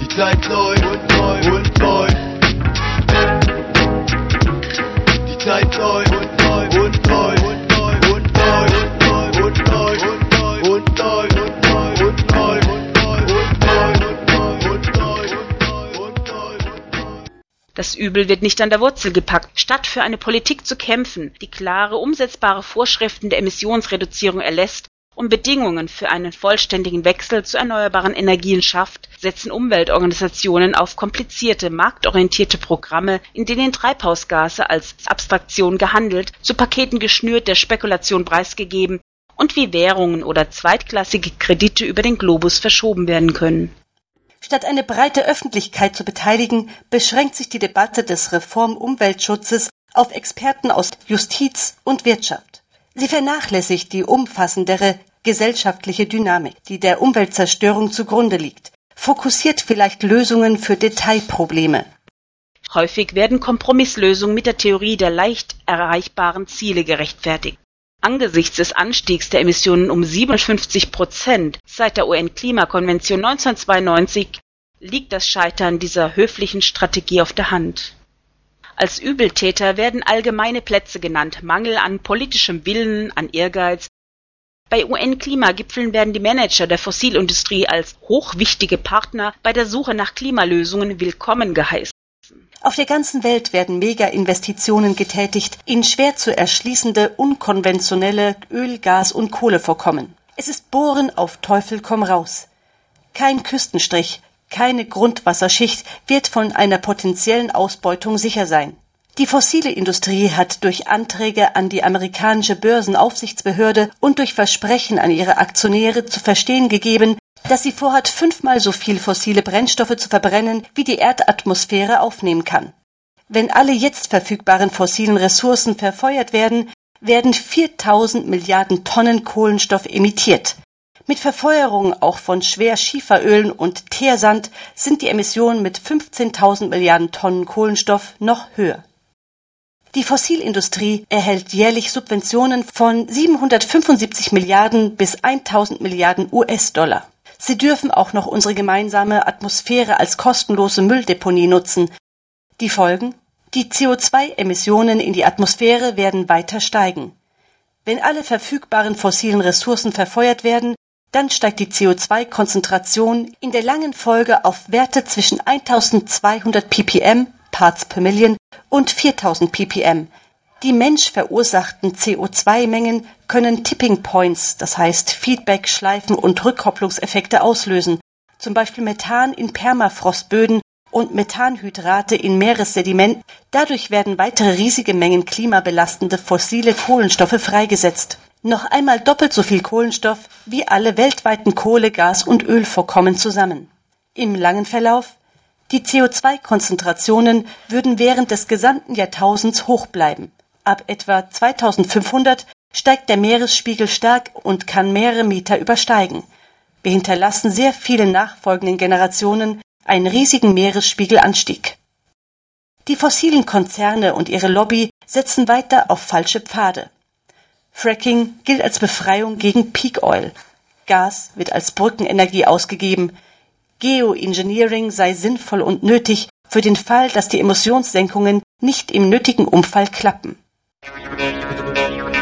Die Zeit läuft Das Übel wird nicht an der Wurzel gepackt. Statt für eine Politik zu kämpfen, die klare, umsetzbare Vorschriften der Emissionsreduzierung erlässt und Bedingungen für einen vollständigen Wechsel zu erneuerbaren Energien schafft, setzen Umweltorganisationen auf komplizierte, marktorientierte Programme, in denen Treibhausgase als Abstraktion gehandelt, zu Paketen geschnürt, der Spekulation preisgegeben und wie Währungen oder zweitklassige Kredite über den Globus verschoben werden können Statt eine breite Öffentlichkeit zu beteiligen, beschränkt sich die Debatte des Reformumweltschutzes auf Experten aus Justiz und Wirtschaft. Sie vernachlässigt die umfassendere gesellschaftliche Dynamik, die der Umweltzerstörung zugrunde liegt, fokussiert vielleicht Lösungen für Detailprobleme. Häufig werden Kompromisslösungen mit der Theorie der leicht erreichbaren Ziele gerechtfertigt. Angesichts des Anstiegs der Emissionen um 57 Prozent seit der UN-Klimakonvention 1992 liegt das Scheitern dieser höflichen Strategie auf der Hand. Als Übeltäter werden allgemeine Plätze genannt, Mangel an politischem Willen, an Ehrgeiz. Bei UN-Klimagipfeln werden die Manager der Fossilindustrie als hochwichtige Partner bei der Suche nach Klimalösungen willkommen geheißen auf der ganzen Welt werden Mega-Investitionen getätigt in schwer zu erschließende unkonventionelle Öl-, Gas- und Kohlevorkommen. Es ist Bohren auf Teufel komm raus. Kein Küstenstrich, keine Grundwasserschicht wird von einer potenziellen Ausbeutung sicher sein. Die fossile Industrie hat durch Anträge an die amerikanische Börsenaufsichtsbehörde und durch Versprechen an ihre Aktionäre zu verstehen gegeben, dass sie vorhat, fünfmal so viel fossile Brennstoffe zu verbrennen, wie die Erdatmosphäre aufnehmen kann. Wenn alle jetzt verfügbaren fossilen Ressourcen verfeuert werden, werden 4000 Milliarden Tonnen Kohlenstoff emittiert. Mit Verfeuerung auch von Schwerschieferölen und Teersand sind die Emissionen mit 15.000 Milliarden Tonnen Kohlenstoff noch höher. Die Fossilindustrie erhält jährlich Subventionen von 775 Milliarden bis 1000 Milliarden US-Dollar. Sie dürfen auch noch unsere gemeinsame Atmosphäre als kostenlose Mülldeponie nutzen. Die Folgen? Die CO2-Emissionen in die Atmosphäre werden weiter steigen. Wenn alle verfügbaren fossilen Ressourcen verfeuert werden, dann steigt die CO2-Konzentration in der langen Folge auf Werte zwischen 1200 ppm Parts per Million und 4000 ppm, die menschverursachten CO2-Mengen können Tipping Points, das heißt Feedback, Schleifen und Rückkopplungseffekte auslösen, zum Beispiel Methan in Permafrostböden und Methanhydrate in Meeressediment. Dadurch werden weitere riesige Mengen klimabelastende fossile Kohlenstoffe freigesetzt. Noch einmal doppelt so viel Kohlenstoff wie alle weltweiten Kohle, Gas und Ölvorkommen zusammen. Im langen Verlauf Die CO2-Konzentrationen würden während des gesamten Jahrtausends hoch bleiben. Ab etwa 2500 steigt der Meeresspiegel stark und kann mehrere Meter übersteigen. Wir hinterlassen sehr vielen nachfolgenden Generationen einen riesigen Meeresspiegelanstieg. Die fossilen Konzerne und ihre Lobby setzen weiter auf falsche Pfade. Fracking gilt als Befreiung gegen Peak Oil. Gas wird als Brückenenergie ausgegeben. Geoengineering sei sinnvoll und nötig für den Fall, dass die Emissionssenkungen nicht im nötigen Umfall klappen. Thank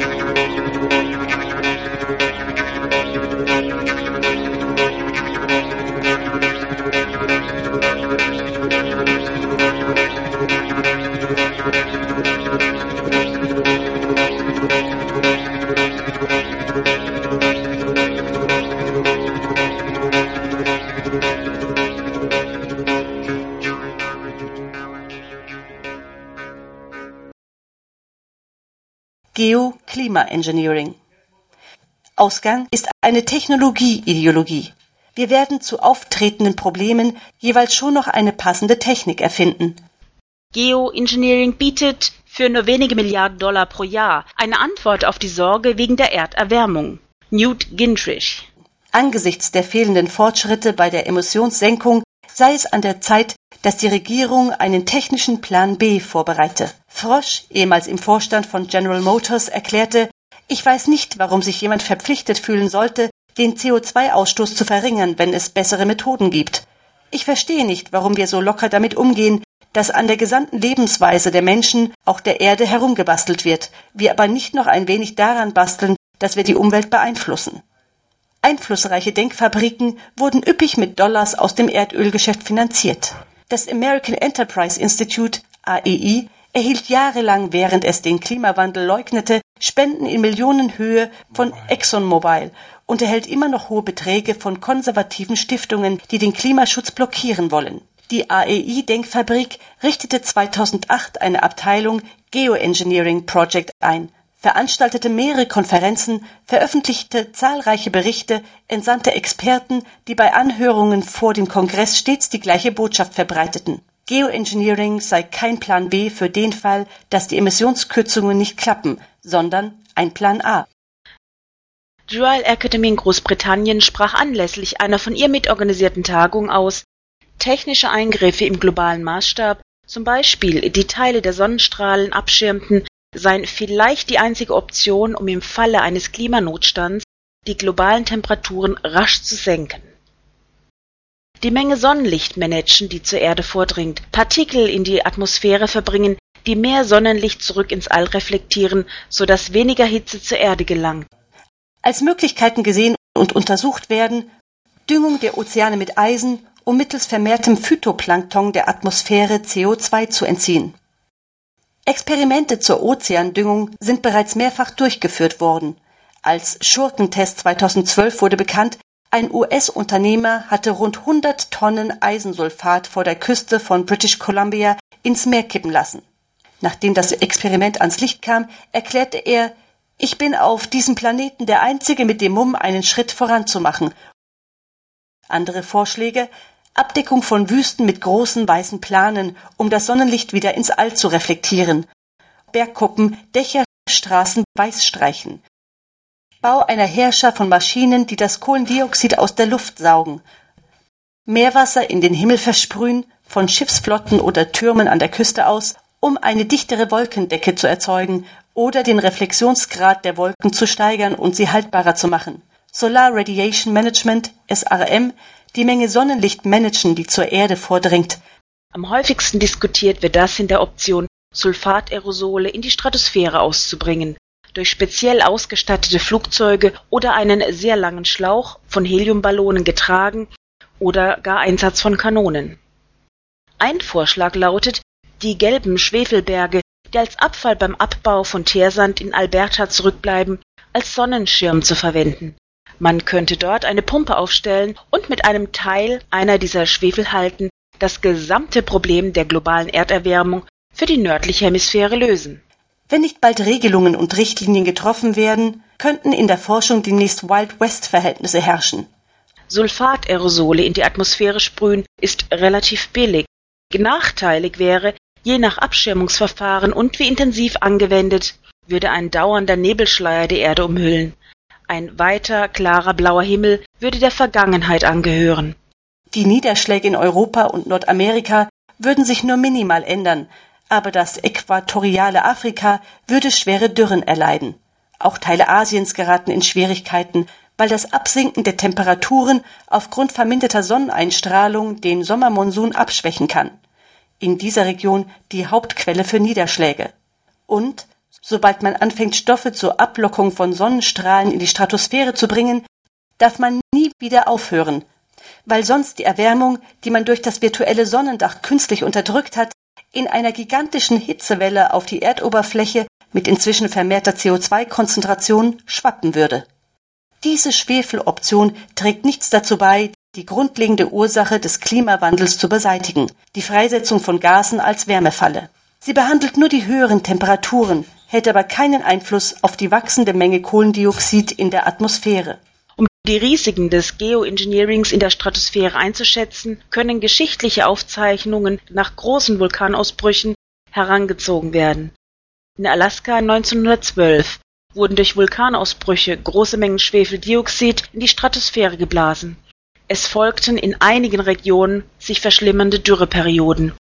you. Geo-Klima-Engineering. Ausgang ist eine Technologie-Ideologie. Wir werden zu auftretenden Problemen jeweils schon noch eine passende Technik erfinden. Geoengineering bietet für nur wenige Milliarden Dollar pro Jahr eine Antwort auf die Sorge wegen der Erderwärmung. Newt Gingrich. Angesichts der fehlenden Fortschritte bei der Emissionssenkung sei es an der Zeit, dass die Regierung einen technischen Plan B vorbereite. Frosch, ehemals im Vorstand von General Motors, erklärte, ich weiß nicht, warum sich jemand verpflichtet fühlen sollte, den CO2-Ausstoß zu verringern, wenn es bessere Methoden gibt. Ich verstehe nicht, warum wir so locker damit umgehen, dass an der gesamten Lebensweise der Menschen, auch der Erde, herumgebastelt wird, wir aber nicht noch ein wenig daran basteln, dass wir die Umwelt beeinflussen. Einflussreiche Denkfabriken wurden üppig mit Dollars aus dem Erdölgeschäft finanziert. Das American Enterprise Institute AEI erhielt jahrelang, während es den Klimawandel leugnete, Spenden in Millionenhöhe von ExxonMobil und erhält immer noch hohe Beträge von konservativen Stiftungen, die den Klimaschutz blockieren wollen. Die AEI-Denkfabrik richtete 2008 eine Abteilung Geoengineering Project ein, veranstaltete mehrere Konferenzen, veröffentlichte zahlreiche Berichte, entsandte Experten, die bei Anhörungen vor dem Kongress stets die gleiche Botschaft verbreiteten. Geoengineering sei kein Plan B für den Fall, dass die Emissionskürzungen nicht klappen, sondern ein Plan A. Die Royal Academy in Großbritannien sprach anlässlich einer von ihr mitorganisierten Tagung aus, technische Eingriffe im globalen Maßstab, zum Beispiel die Teile der Sonnenstrahlen abschirmten seien vielleicht die einzige Option, um im Falle eines Klimanotstands die globalen Temperaturen rasch zu senken. Die Menge Sonnenlicht managen, die zur Erde vordringt, Partikel in die Atmosphäre verbringen, die mehr Sonnenlicht zurück ins All reflektieren, so dass weniger Hitze zur Erde gelangt. Als Möglichkeiten gesehen und untersucht werden Düngung der Ozeane mit Eisen, um mittels vermehrtem Phytoplankton der Atmosphäre CO2 zu entziehen Experimente zur Ozeandüngung sind bereits mehrfach durchgeführt worden. Als Schurkentest 2012 wurde bekannt, ein US-Unternehmer hatte rund 100 Tonnen Eisensulfat vor der Küste von British Columbia ins Meer kippen lassen. Nachdem das Experiment ans Licht kam, erklärte er, ich bin auf diesem Planeten der Einzige mit dem Mumm, einen Schritt voranzumachen. Andere Vorschläge Abdeckung von Wüsten mit großen weißen Planen, um das Sonnenlicht wieder ins All zu reflektieren. Bergkuppen, Dächer, Straßen weiß streichen. Bau einer Herrscher von Maschinen, die das Kohlendioxid aus der Luft saugen. Meerwasser in den Himmel versprühen, von Schiffsflotten oder Türmen an der Küste aus, um eine dichtere Wolkendecke zu erzeugen oder den Reflexionsgrad der Wolken zu steigern und sie haltbarer zu machen. Solar Radiation Management, SRM, die Menge Sonnenlicht managen, die zur Erde vordringt. Am häufigsten diskutiert wird das in der Option, Sulfaterosole in die Stratosphäre auszubringen, durch speziell ausgestattete Flugzeuge oder einen sehr langen Schlauch von Heliumballonen getragen oder gar Einsatz von Kanonen. Ein Vorschlag lautet, die gelben Schwefelberge, die als Abfall beim Abbau von Teersand in Alberta zurückbleiben, als Sonnenschirm zu verwenden man könnte dort eine Pumpe aufstellen und mit einem Teil einer dieser Schwefelhalten das gesamte Problem der globalen Erderwärmung für die nördliche Hemisphäre lösen. Wenn nicht bald Regelungen und Richtlinien getroffen werden, könnten in der Forschung demnächst Wild West Verhältnisse herrschen. Sulfaterosole in die Atmosphäre sprühen, ist relativ billig. Nachteilig wäre, je nach Abschirmungsverfahren und wie intensiv angewendet, würde ein dauernder Nebelschleier die Erde umhüllen. Ein weiter, klarer blauer Himmel würde der Vergangenheit angehören. Die Niederschläge in Europa und Nordamerika würden sich nur minimal ändern, aber das äquatoriale Afrika würde schwere Dürren erleiden. Auch Teile Asiens geraten in Schwierigkeiten, weil das Absinken der Temperaturen aufgrund verminderter Sonneneinstrahlung den Sommermonsun abschwächen kann. In dieser Region die Hauptquelle für Niederschläge. Und sobald man anfängt, Stoffe zur Ablockung von Sonnenstrahlen in die Stratosphäre zu bringen, darf man nie wieder aufhören, weil sonst die Erwärmung, die man durch das virtuelle Sonnendach künstlich unterdrückt hat, in einer gigantischen Hitzewelle auf die Erdoberfläche mit inzwischen vermehrter CO2-Konzentration schwappen würde. Diese Schwefeloption trägt nichts dazu bei, die grundlegende Ursache des Klimawandels zu beseitigen, die Freisetzung von Gasen als Wärmefalle. Sie behandelt nur die höheren Temperaturen, hält aber keinen Einfluss auf die wachsende Menge Kohlendioxid in der Atmosphäre. Um die Risiken des Geoengineerings in der Stratosphäre einzuschätzen, können geschichtliche Aufzeichnungen nach großen Vulkanausbrüchen herangezogen werden. In Alaska 1912 wurden durch Vulkanausbrüche große Mengen Schwefeldioxid in die Stratosphäre geblasen. Es folgten in einigen Regionen sich verschlimmernde Dürreperioden.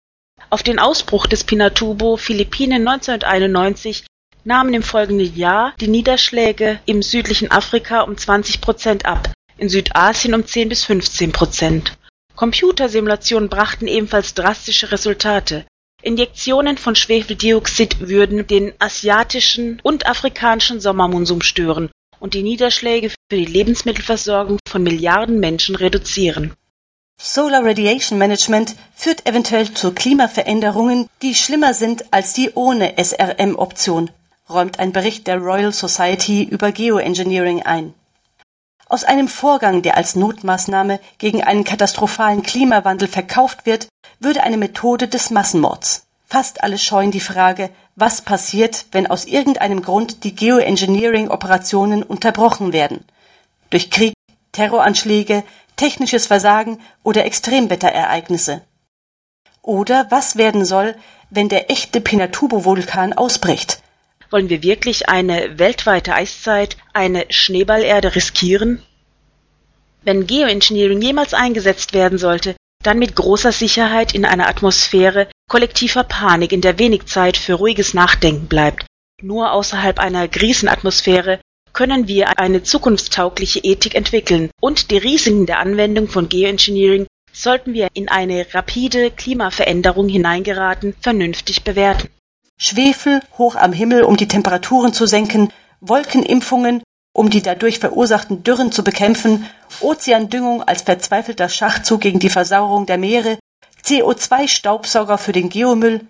Auf den Ausbruch des Pinatubo Philippinen 1991 nahmen im folgenden Jahr die Niederschläge im südlichen Afrika um 20 Prozent ab, in Südasien um 10 bis 15 Prozent. Computersimulationen brachten ebenfalls drastische Resultate. Injektionen von Schwefeldioxid würden den asiatischen und afrikanischen Sommermonsum stören und die Niederschläge für die Lebensmittelversorgung von Milliarden Menschen reduzieren. Solar Radiation Management führt eventuell zu Klimaveränderungen, die schlimmer sind als die ohne SRM-Option, räumt ein Bericht der Royal Society über Geoengineering ein. Aus einem Vorgang, der als Notmaßnahme gegen einen katastrophalen Klimawandel verkauft wird, würde eine Methode des Massenmords. Fast alle scheuen die Frage, was passiert, wenn aus irgendeinem Grund die Geoengineering-Operationen unterbrochen werden. Durch Krieg, Terroranschläge, technisches Versagen oder Extremwetterereignisse. Oder was werden soll, wenn der echte Pinatubo-Vulkan ausbricht? Wollen wir wirklich eine weltweite Eiszeit, eine Schneeballerde riskieren? Wenn Geoengineering jemals eingesetzt werden sollte, dann mit großer Sicherheit in einer Atmosphäre kollektiver Panik, in der wenig Zeit für ruhiges Nachdenken bleibt. Nur außerhalb einer Krisenatmosphäre können wir eine zukunftstaugliche Ethik entwickeln und die Risiken der Anwendung von Geoengineering sollten wir in eine rapide Klimaveränderung hineingeraten vernünftig bewerten. Schwefel hoch am Himmel, um die Temperaturen zu senken, Wolkenimpfungen, um die dadurch verursachten Dürren zu bekämpfen, Ozeandüngung als verzweifelter Schachzug gegen die Versauerung der Meere, CO2-Staubsauger für den Geomüll.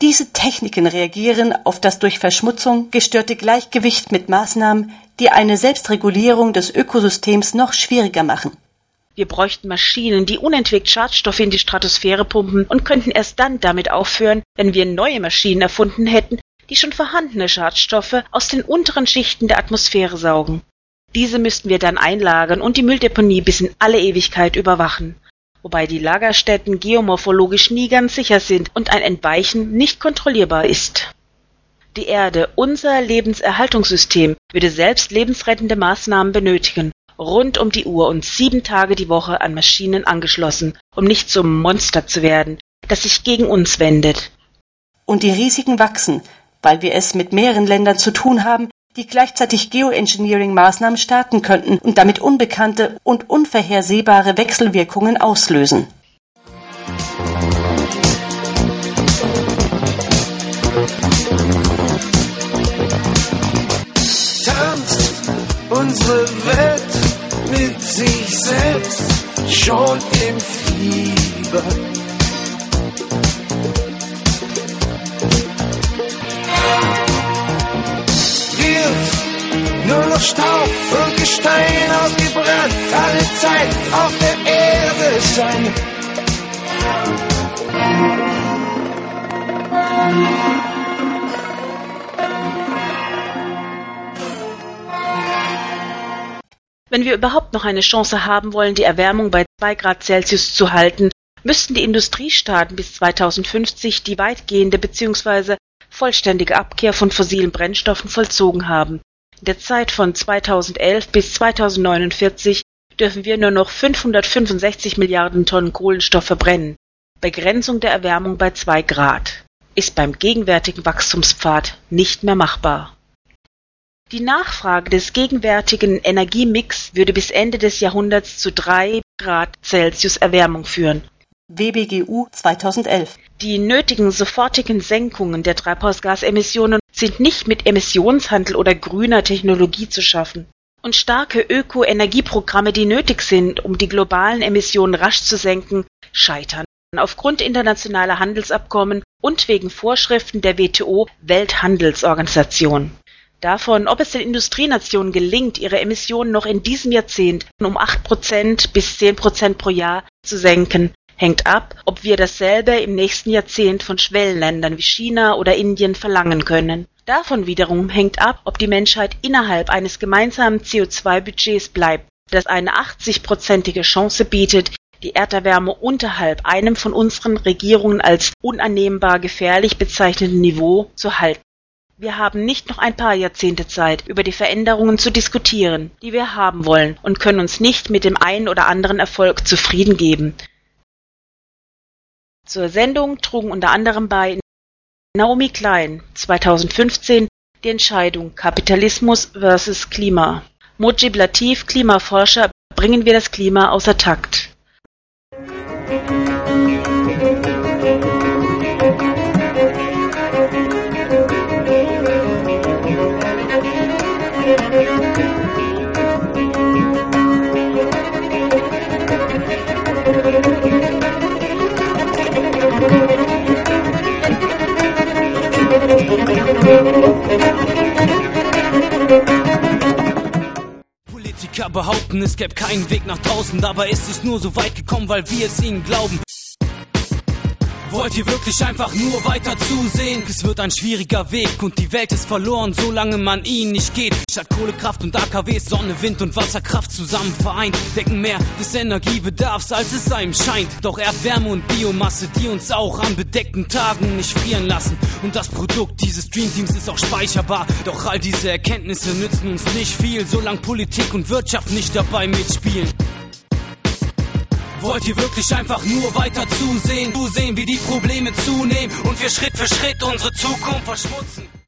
Diese Techniken reagieren auf das durch Verschmutzung gestörte Gleichgewicht mit Maßnahmen, die eine Selbstregulierung des Ökosystems noch schwieriger machen. Wir bräuchten Maschinen, die unentwegt Schadstoffe in die Stratosphäre pumpen und könnten erst dann damit aufhören, wenn wir neue Maschinen erfunden hätten, die schon vorhandene Schadstoffe aus den unteren Schichten der Atmosphäre saugen. Diese müssten wir dann einlagern und die Mülldeponie bis in alle Ewigkeit überwachen, wobei die Lagerstätten geomorphologisch nie ganz sicher sind und ein Entweichen nicht kontrollierbar ist. Die Erde, unser Lebenserhaltungssystem, würde selbst lebensrettende Maßnahmen benötigen, rund um die Uhr und sieben Tage die Woche an Maschinen angeschlossen, um nicht zum Monster zu werden, das sich gegen uns wendet. Und die Risiken wachsen, weil wir es mit mehreren Ländern zu tun haben, die gleichzeitig Geoengineering-Maßnahmen starten könnten und damit unbekannte und unvorhersehbare Wechselwirkungen auslösen. Tanzt unsere Welt sich selbst schon im Fieber. nur noch Staub und Gestein ausgebrannt, alle Zeit auf der Erde sein. Wenn wir überhaupt noch eine Chance haben wollen, die Erwärmung bei 2 Grad Celsius zu halten, müssten die Industriestaaten bis 2050 die weitgehende bzw. vollständige Abkehr von fossilen Brennstoffen vollzogen haben. In der Zeit von 2011 bis 2049 dürfen wir nur noch 565 Milliarden Tonnen Kohlenstoff verbrennen. Begrenzung der Erwärmung bei 2 Grad ist beim gegenwärtigen Wachstumspfad nicht mehr machbar. Die Nachfrage des gegenwärtigen Energiemix würde bis Ende des Jahrhunderts zu 3 Grad Celsius Erwärmung führen. WBGU 2011 Die nötigen sofortigen Senkungen der Treibhausgasemissionen sind nicht mit Emissionshandel oder grüner Technologie zu schaffen. Und starke Öko-Energieprogramme, die nötig sind, um die globalen Emissionen rasch zu senken, scheitern aufgrund internationaler Handelsabkommen und wegen Vorschriften der WTO Welthandelsorganisation. Davon, ob es den Industrienationen gelingt, ihre Emissionen noch in diesem Jahrzehnt um acht Prozent bis zehn Prozent pro Jahr zu senken, hängt ab, ob wir dasselbe im nächsten Jahrzehnt von Schwellenländern wie China oder Indien verlangen können. Davon wiederum hängt ab, ob die Menschheit innerhalb eines gemeinsamen CO2-Budgets bleibt, das eine 80-prozentige Chance bietet, die Erderwärme unterhalb einem von unseren Regierungen als unannehmbar gefährlich bezeichneten Niveau zu halten. Wir haben nicht noch ein paar Jahrzehnte Zeit, über die Veränderungen zu diskutieren, die wir haben wollen, und können uns nicht mit dem einen oder anderen Erfolg zufrieden geben. Zur Sendung trugen unter anderem bei Naomi Klein 2015 die Entscheidung Kapitalismus versus Klima. Mujib Latif, Klimaforscher, bringen wir das Klima außer Takt. Politiker behaupten, es gäbe keinen Weg nach draußen, dabei ist es nur so weit gekommen, weil wir es ihnen glauben. Wollt ihr wirklich einfach nur weiter zusehen? Es wird ein schwieriger Weg und die Welt ist verloren, solange man ihn nicht geht. Statt Kohlekraft und AKWs, Sonne, Wind und Wasserkraft zusammen vereint, decken mehr des Energiebedarfs, als es einem scheint. Doch Erdwärme und Biomasse, die uns auch an bedeckten Tagen nicht frieren lassen. Und das Produkt dieses Dreamteams ist auch speicherbar. Doch all diese Erkenntnisse nützen uns nicht viel, solange Politik und Wirtschaft nicht dabei mitspielen. Wollt ihr wirklich einfach nur weiter zusehen? Zusehen, wie die Probleme zunehmen und wir Schritt für Schritt unsere Zukunft verschmutzen?